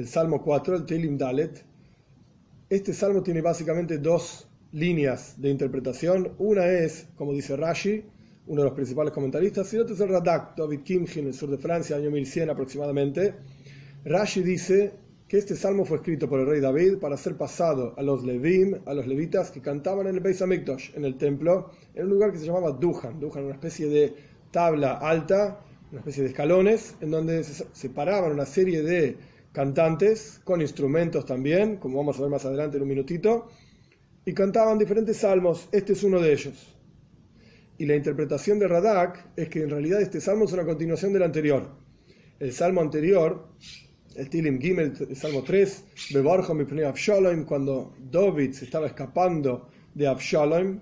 el Salmo 4, el Telim Dalet. Este salmo tiene básicamente dos líneas de interpretación. Una es, como dice Rashi, uno de los principales comentaristas, y otro es el Radak, David Kimchi, en el sur de Francia, año 1100 aproximadamente. Rashi dice que este salmo fue escrito por el rey David para ser pasado a los Levim, a los levitas que cantaban en el Beis Hamikdash, en el templo, en un lugar que se llamaba Duhan. Duhan, una especie de tabla alta, una especie de escalones, en donde se separaban una serie de cantantes con instrumentos también, como vamos a ver más adelante en un minutito, y cantaban diferentes salmos. Este es uno de ellos. Y la interpretación de Radak es que en realidad este salmo es una continuación del anterior. El salmo anterior, el Tilim Gimel, el salmo 3, Abshalom, cuando David se estaba escapando de Abshalom,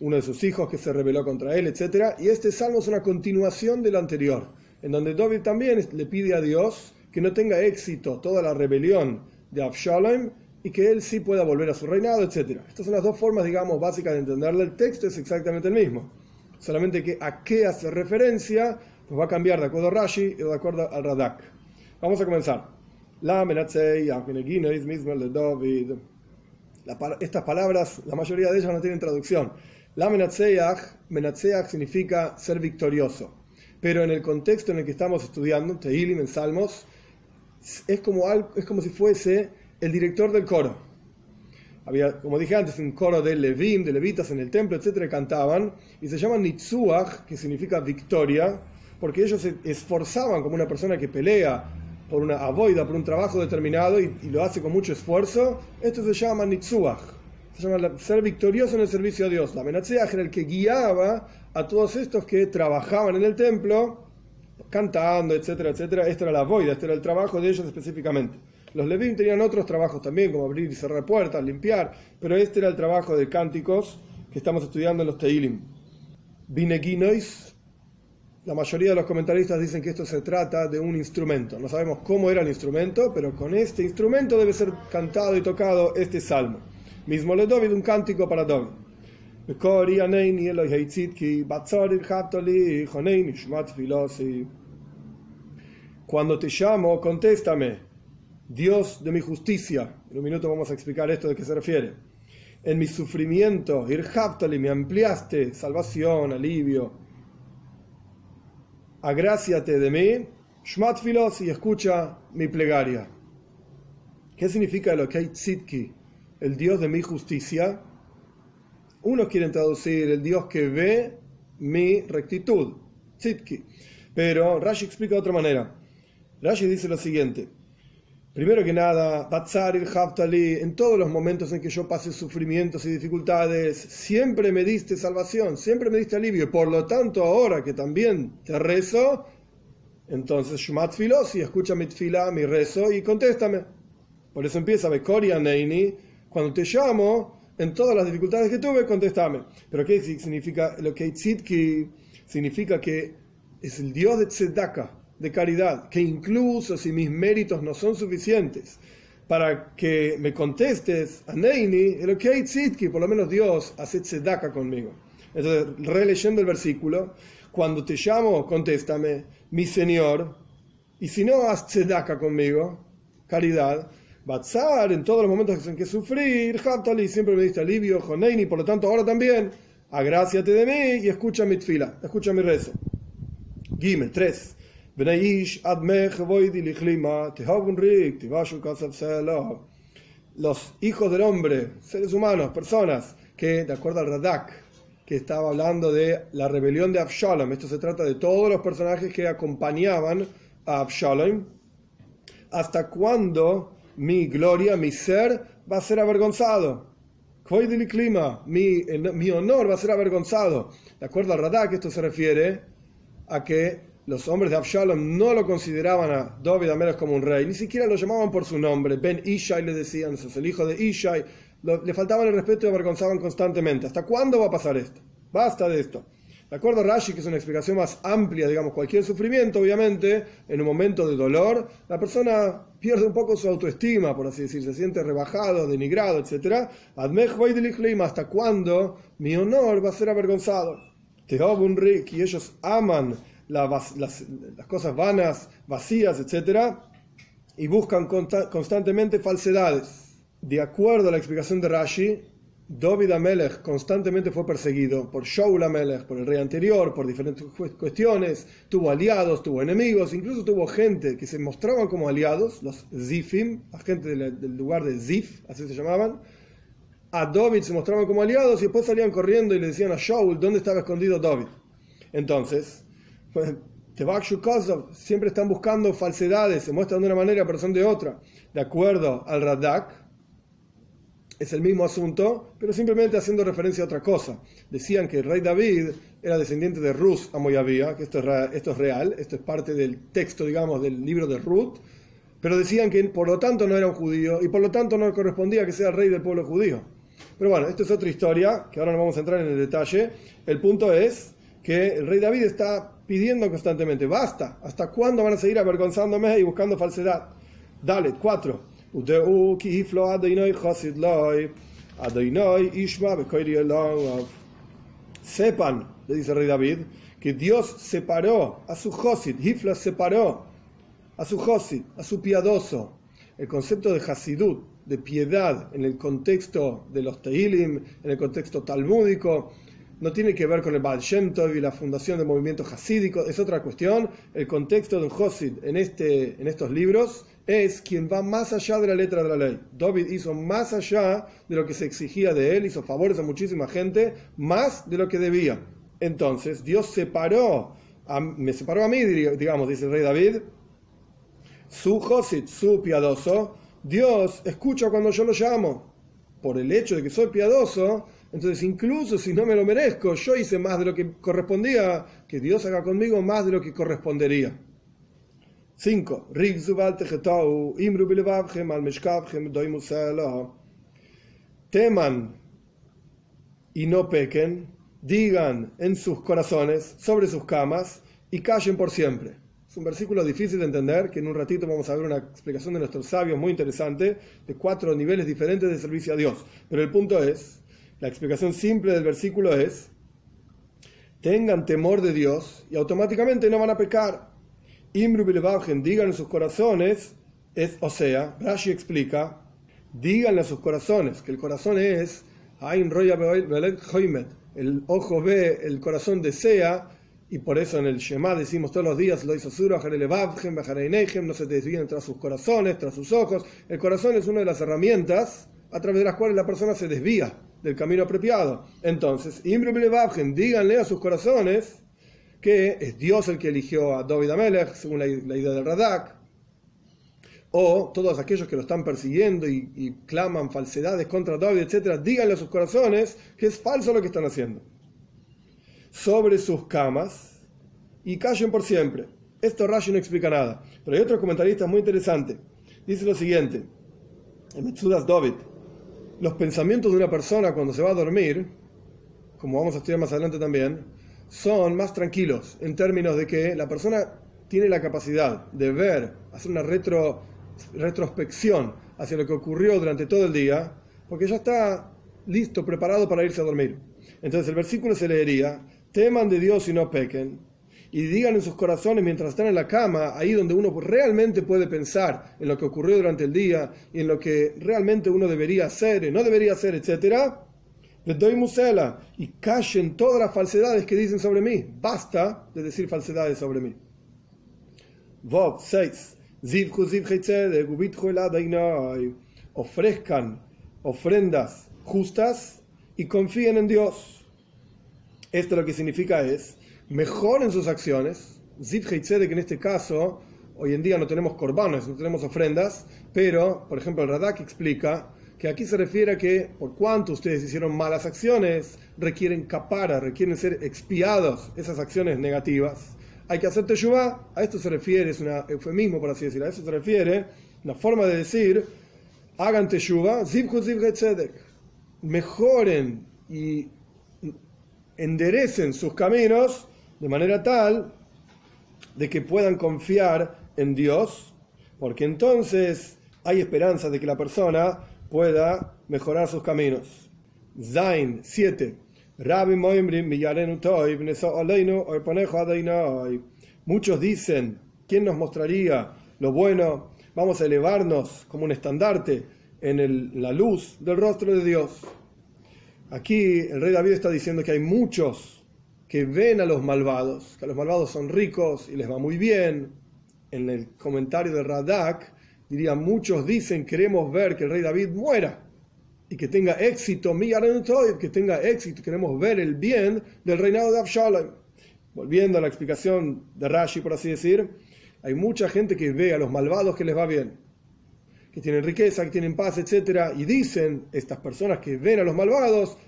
uno de sus hijos que se rebeló contra él, etc. Y este salmo es una continuación del anterior, en donde David también le pide a Dios que no tenga éxito toda la rebelión de Abshalom y que él sí pueda volver a su reinado, etc. Estas son las dos formas, digamos, básicas de entenderle. El texto es exactamente el mismo. Solamente que a qué hace referencia, pues va a cambiar de acuerdo a Rashi y de acuerdo al Radak. Vamos a comenzar. La Estas palabras, la mayoría de ellas no tienen traducción. La menatseach, significa ser victorioso. Pero en el contexto en el que estamos estudiando, Teilim en Salmos, es como, es como si fuese el director del coro. Había, como dije antes, un coro de Levim, de levitas en el templo, etcétera, cantaban, y se llama Nitzuach, que significa victoria, porque ellos se esforzaban como una persona que pelea por una avoida, por un trabajo determinado y, lo hace con mucho esfuerzo. Esto se llama Nitzuach, se llama ser victorioso en el servicio a Dios. La Menatzeach era el que guiaba a todos estos que trabajaban en el templo, cantando, etcétera, etcétera. Esto era la avoida, este era el trabajo de ellos específicamente. Los Levim tenían otros trabajos también, como abrir y cerrar puertas, limpiar, pero este era el trabajo de cánticos que estamos estudiando en los Teilim. Bineginois, la mayoría de los comentaristas dicen que esto se trata de un instrumento. No sabemos cómo era el instrumento, pero con este instrumento debe ser cantado y tocado este salmo. Mismo le David, un cántico para David. Cuando te llamo, contéstame. Dios de mi justicia. En un minuto vamos a explicar esto de qué se refiere. En mi sufrimiento, Irhaptali, me ampliaste salvación, alivio. Agráciate de mí, Shmat y escucha mi plegaria. ¿Qué significa lo que Tzitki? El Dios de mi justicia. Unos quieren traducir el Dios que ve mi rectitud, Tzitki. Pero Rashi explica de otra manera. Rashi dice lo siguiente. Primero que nada, Batzar el Haftali, en todos los momentos en que yo pasé sufrimientos y dificultades, siempre me diste salvación, siempre me diste alivio. Y por lo tanto, ahora que también te rezo, entonces Shumat Filosi, escucha mi tfila, mi rezo y contéstame. Por eso empieza Bekoria Neini, cuando te llamo, en todas las dificultades que tuve, contéstame. Pero ¿qué significa? Lo que Tzidki significa que es el Dios de Tzedaka de caridad, que incluso si mis méritos no son suficientes para que me contestes a Neini, el que por lo menos Dios hace tzedaka conmigo. Entonces, releyendo el versículo, cuando te llamo, contéstame, mi Señor, y si no, haz tzedaka conmigo, caridad, Batzar, en todos los momentos en que sufrí, Haptali, siempre me diste alivio, Joneini, por lo tanto ahora también, agráciate de mí y escucha mi tfila, escucha mi rezo. Gimel 3. Los hijos del hombre, seres humanos, personas, que de acuerdo al Radak, que estaba hablando de la rebelión de Absalom, esto se trata de todos los personajes que acompañaban a Absalom, hasta cuándo mi gloria, mi ser, va a ser avergonzado. Mi, mi honor va a ser avergonzado. De acuerdo al Radak, esto se refiere a que los hombres de Absalom no lo consideraban a David Amelech como un rey, ni siquiera lo llamaban por su nombre. Ben Ishai le decían, es el hijo de Ishai. le faltaban el respeto y avergonzaban constantemente. ¿Hasta cuándo va a pasar esto? Basta de esto. De acuerdo a Rashi, que es una explicación más amplia, digamos, cualquier sufrimiento, obviamente, en un momento de dolor, la persona pierde un poco su autoestima, por así decir, se siente rebajado, denigrado, etc. ¿Hasta cuándo mi honor va a ser avergonzado? Y ellos aman las, las, cosas vanas, vacías, etc. y buscan constantemente falsedades. De acuerdo a la explicación de Rashi, David Amelech constantemente fue perseguido por Shaul Amelech, por el rey anterior, por diferentes cuestiones, tuvo aliados, tuvo enemigos, incluso tuvo gente que se mostraban como aliados, los Zifim, la gente del lugar de Zif, así se llamaban. A David se mostraban como aliados y después salían corriendo y le decían a Shaul dónde estaba escondido David. Entonces, pues, siempre están buscando falsedades, se muestran de una manera pero son de otra. De acuerdo al Radak, es el mismo asunto, pero simplemente haciendo referencia a otra cosa. Decían que el rey David era descendiente de Rus a que esto es, esto es real, esto es parte del texto, digamos, del libro de Ruth, pero decían que por lo tanto no era un judío y por lo tanto no correspondía que sea rey del pueblo judío. Pero bueno, esto es otra historia, que ahora no vamos a entrar en el detalle. El punto es que el rey David está pidiendo constantemente, basta, ¿hasta cuándo van a seguir avergonzándome y buscando falsedad? Dale, cuatro. Sepan, le dice el rey David, que Dios separó a su Josid, Hifla separó a su Josid, a su piadoso. El concepto de Hasidut, de piedad, en el contexto de los Teilim, en el contexto talmúdico, no tiene que ver con el Baal Shem Tov y la fundación del movimiento hasídico, es otra cuestión. El contexto de un Josid en, este, en estos libros es quien va más allá de la letra de la ley. David hizo más allá de lo que se exigía de él, hizo favores a muchísima gente, más de lo que debía. Entonces, Dios separó, me separó a mí, digamos, dice el rey David, su Josid, su piadoso. Dios escucha cuando yo lo llamo. Por el hecho de que soy piadoso, entonces incluso si no me lo merezco, yo hice más de lo que correspondía, que Dios haga conmigo más de lo que correspondería. 5. Teman y no pequen, digan en sus corazones, sobre sus camas, y callen por siempre. Es un versículo difícil de entender, que en un ratito vamos a ver una explicación de nuestros sabios muy interesante, de cuatro niveles diferentes de servicio a Dios. Pero el punto es, la explicación simple del versículo es, tengan temor de Dios y automáticamente no van a pecar. Imru digan en sus corazones, es, o sea, Rashi explica, díganle a sus corazones, que el corazón es, el ojo ve, el corazón desea, y por eso en el Shema decimos todos los días, lo hizo no se desvíen tras sus corazones, tras sus ojos. El corazón es una de las herramientas a través de las cuales la persona se desvía del camino apropiado. Entonces, díganle a sus corazones, que es Dios el que eligió a David Amelech, según la, idea del Radak, o todos aquellos que lo están persiguiendo y, claman falsedades contra David, etc., díganle a sus corazones que es falso lo que están haciendo. Sobre sus camas y callen por siempre. Esto Rashi no explica nada. Pero hay otro comentarista muy interesante. Dice lo siguiente: en Metsudas David, los pensamientos de una persona cuando se va a dormir, como vamos a estudiar más adelante también, son más tranquilos en términos de que la persona tiene la capacidad de ver, hacer una retro, retrospección hacia lo que ocurrió durante todo el día, porque ya está listo, preparado para irse a dormir. Entonces el versículo se leería, teman de Dios y no pequen, y digan en sus corazones mientras están en la cama, ahí donde uno realmente puede pensar en lo que ocurrió durante el día y en lo que realmente uno debería hacer y no debería hacer, etcétera, les doy musela y callen todas las falsedades que dicen sobre mí. Basta de decir falsedades sobre mí. Vov 6. Ofrezcan ofrendas justas y confíen en Dios. Esto lo que significa es mejoren sus acciones. que en este caso, hoy en día no tenemos corbanos, no tenemos ofrendas, pero, por ejemplo, el Radak explica que aquí se refiere a que por cuanto ustedes hicieron malas acciones, requieren capara, requieren ser expiados esas acciones negativas. Hay que hacer teshuvah, a esto se refiere, es un eufemismo por así decirlo, a eso se refiere, una forma de decir, hagan teshuvah, zibhu tzedek, mejoren y enderecen sus caminos de manera tal de que puedan confiar en Dios, porque entonces hay esperanza de que la persona pueda mejorar sus caminos. Zain 7. Muchos dicen, ¿quién nos mostraría lo bueno? vamos a elevarnos como un estandarte en la luz del rostro de Dios. Aquí el rey David está diciendo que hay muchos que ven a los malvados, que los malvados son ricos y les va muy bien. En el comentario de Radak diría, muchos dicen queremos ver que el rey David muera y que tenga éxito, que tenga éxito, queremos ver el bien del reinado de Absalom. Volviendo a la explicación de Rashi, por así decir, hay mucha gente que ve a los malvados que les va bien, que tienen riqueza, que tienen paz, etc. Y dicen estas personas que ven a los malvados,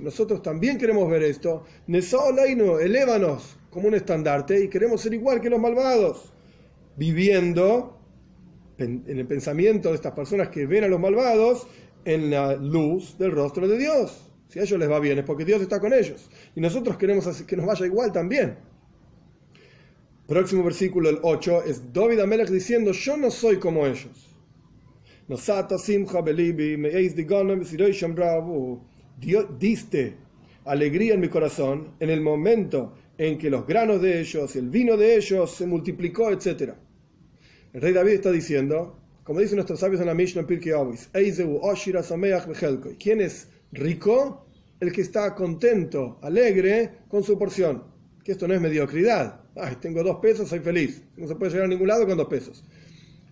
nosotros también queremos ver esto, elévanos como un estandarte y queremos ser igual que los malvados, viviendo en el pensamiento de estas personas que ven a los malvados en la luz del rostro de Dios. Si a ellos les va bien es porque Dios está con ellos. Y nosotros queremos que nos vaya igual también. Próximo versículo, el 8, es David Amelech diciendo, yo no soy como ellos. Dios diste alegría en mi corazón en el momento en que los granos de ellos, el vino de ellos se multiplicó, etc. El rey David está diciendo, como dicen nuestros sabios en la Mishnah Pirkei Avos, ¿quién es rico? El que está contento, alegre con su porción. Que esto no es mediocridad. Ay, tengo dos pesos, soy feliz. No se puede llegar a ningún lado con dos pesos.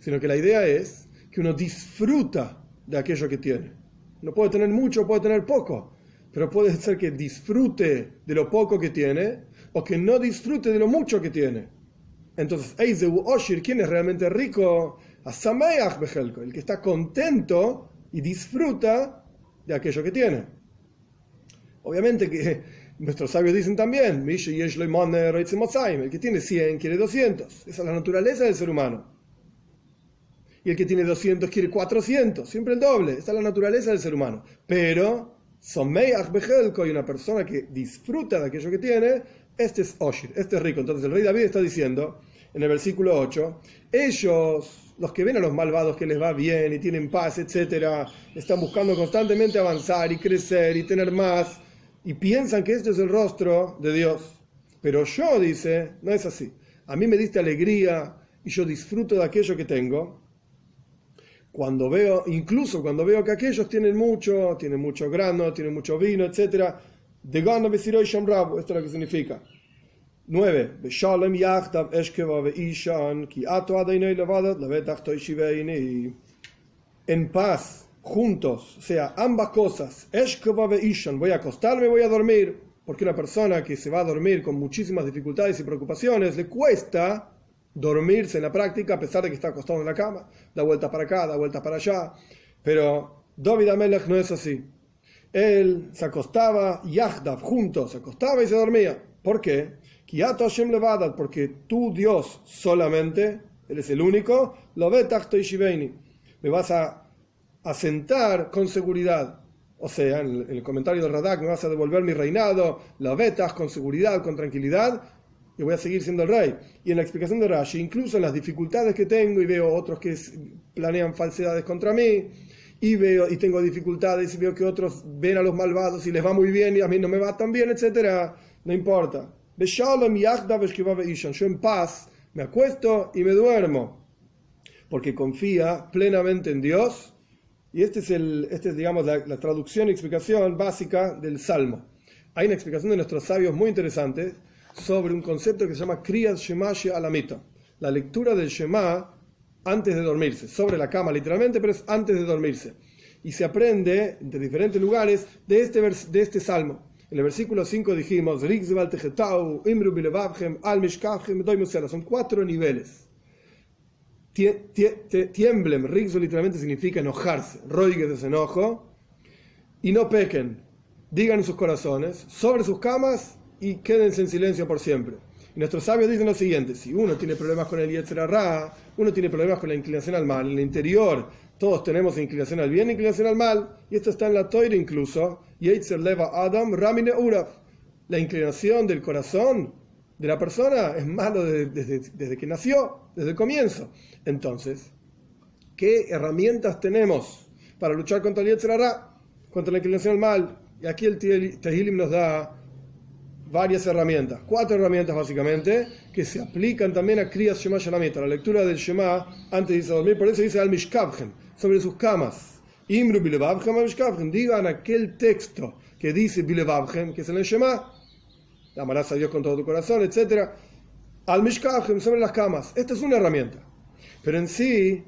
Sino que la idea es que uno disfruta de aquello que tiene. No puede tener mucho, puede tener poco. Pero puede ser que disfrute de lo poco que tiene o que no disfrute de lo mucho que tiene. Entonces, Oshir, ¿quién es realmente rico? el que está contento y disfruta de aquello que tiene. Obviamente que nuestros sabios dicen también, el que tiene 100 quiere 200. Esa es la naturaleza del ser humano. Y el que tiene 200 quiere 400, siempre el doble. Esa es la naturaleza del ser humano. Pero, y una persona que disfruta de aquello que tiene, este es Oshir, este es rico. Entonces el rey David está diciendo en el versículo 8, ellos los que ven a los malvados que les va bien y tienen paz, etcétera, están buscando constantemente avanzar y crecer y tener más y piensan que este es el rostro de Dios. Pero yo, dice, no es así. A mí me diste alegría y yo disfruto de aquello que tengo. Cuando veo, incluso cuando veo que aquellos tienen mucho, tienen mucho grano, tienen mucho vino, etcétera, de gano esto es lo que significa 9. En paz, juntos, o sea, ambas cosas. Voy a acostarme, voy a dormir. Porque una persona que se va a dormir con muchísimas dificultades y preocupaciones, le cuesta dormirse en la práctica a pesar de que está acostado en la cama. Da vuelta para acá, da vuelta para allá. Pero David Amelech no es así. Él se acostaba, Yahdav, juntos, se acostaba y se dormía. ¿Por qué? Porque tú, Dios, solamente, eres el único, lo ve me vas a, asentar con seguridad. O sea, en el, comentario de Radak, me vas a devolver mi reinado, lo vetas con seguridad, con tranquilidad, y voy a seguir siendo el rey. Y en la explicación de Rashi, incluso en las dificultades que tengo, y veo otros que planean falsedades contra mí, y veo y tengo dificultades, y veo que otros ven a los malvados y les va muy bien y a mí no me va tan bien, etcétera, no importa. Yo en paz me acuesto y me duermo, porque confía plenamente en Dios. Y este es, este es digamos, la, traducción y explicación básica del Salmo. Hay una explicación de nuestros sabios muy interesante sobre un concepto que se llama Kriyat Shema Alamita, la lectura del Shema antes de dormirse, sobre la cama literalmente, pero es antes de dormirse. Y se aprende de diferentes lugares de este, de este salmo. En el versículo 5 dijimos, son cuatro niveles. Tiemblen, Rigzo literalmente significa enojarse, roigue de enojo, y no pequen, digan en sus corazones, sobre sus camas y quédense en silencio por siempre. Y nuestros sabios dicen lo siguiente, si uno tiene problemas con el Yetzerará, uno tiene problemas con la inclinación al mal, en el interior todos tenemos inclinación al bien, inclinación al mal, y esto está en la Toira incluso. leva Adam Ramine Uraf. La inclinación del corazón de la persona es malo desde, que nació, desde el comienzo. Entonces, ¿qué herramientas tenemos para luchar contra el Yetzirah, contra la inclinación al mal? Y aquí el Tehilim nos da varias herramientas, cuatro herramientas básicamente, que se aplican también a Kriyas Shema Shalamita, la lectura del Shema antes de irse a dormir, por eso dice al Mishkabhem, sobre sus camas. Imru digan aquel texto que dice Bilebabhem, que es el Shema, amarás a Dios con todo tu corazón, etc. Al Mishkabhem, sobre las camas. Esta es una herramienta. Pero en sí,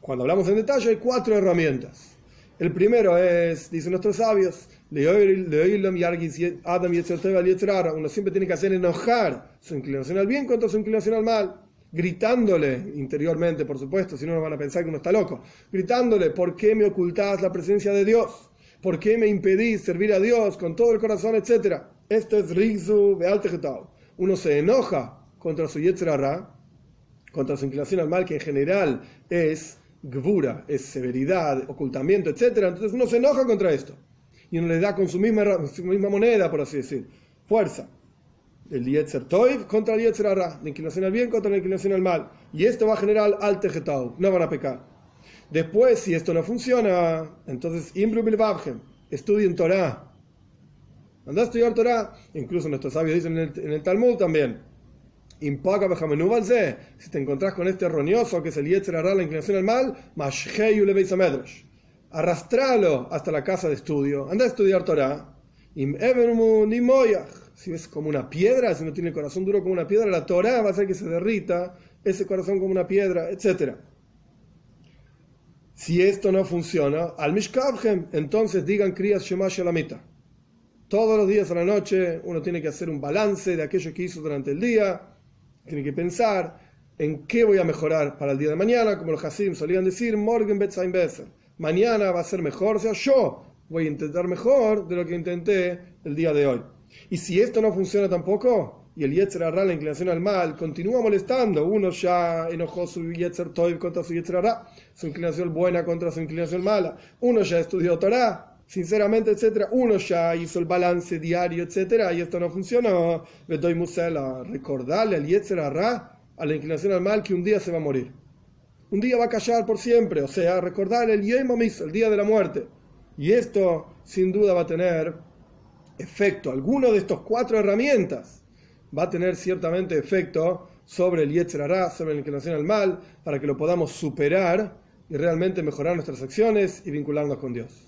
cuando hablamos en detalle, hay cuatro herramientas. El primero es, dicen nuestros sabios, uno siempre tiene que hacer enojar su inclinación al bien contra su inclinación al mal, gritándole interiormente, por supuesto, si no nos van a pensar que uno está loco, gritándole, ¿por qué me ocultás la presencia de Dios? ¿Por qué me impedís servir a Dios con todo el corazón, etcétera? Esto es Rigzu Bealtegetau. Uno se enoja contra su Yetzerara, contra su inclinación al mal, que en general es gvura, es severidad, ocultamiento, etcétera. Entonces uno se enoja contra esto y uno le da con su misma, su misma moneda, por así decir, fuerza. El Yetzer Toiv contra el Yetzer Ara, la inclinación al bien contra la inclinación al mal. Y esto va a generar al Tejetau, no van a pecar. Después, si esto no funciona, entonces Imbru Bilbabhem, estudien Torah. Anda a estudiar Torah, incluso nuestros sabios dicen en el, en el Talmud también. Impaga si te encontrás con este erróneo que es el Yetzer Ara, la inclinación al mal, Mashheyu le arrastralo hasta la casa de estudio, anda a estudiar Torah. Si ves como una piedra, si no tiene el corazón duro como una piedra, la Torah va a hacer que se derrita ese corazón como una piedra, etc. Si esto no funciona, al Mishkabhem, entonces digan Kriyas Shema Shalamita. Todos los días a la noche uno tiene que hacer un balance de aquello que hizo durante el día, tiene que pensar en qué voy a mejorar para el día de mañana, como los Hasim solían decir, Morgen Beser mañana va a ser mejor, o sea, yo voy a intentar mejor de lo que intenté el día de hoy. Y si esto no funciona tampoco, y el Yetzer Arra, la inclinación al mal, continúa molestando, uno ya enojó su Yetzer Toiv contra su Yetzer Arra, su inclinación buena contra su inclinación mala, uno ya estudió Torah, sinceramente, etcétera, uno ya hizo el balance diario, etcétera, y esto no funcionó, le doy a recordarle al Yetzer Arra, a la inclinación al mal, que un día se va a morir un día va a callar por siempre, o sea, recordar el Yom el día de la muerte. Y esto, sin duda, va a tener efecto. Alguno de estos cuatro herramientas va a tener ciertamente efecto sobre el Yetzerará, sobre la inclinación al mal, para que lo podamos superar y realmente mejorar nuestras acciones y vincularnos con Dios.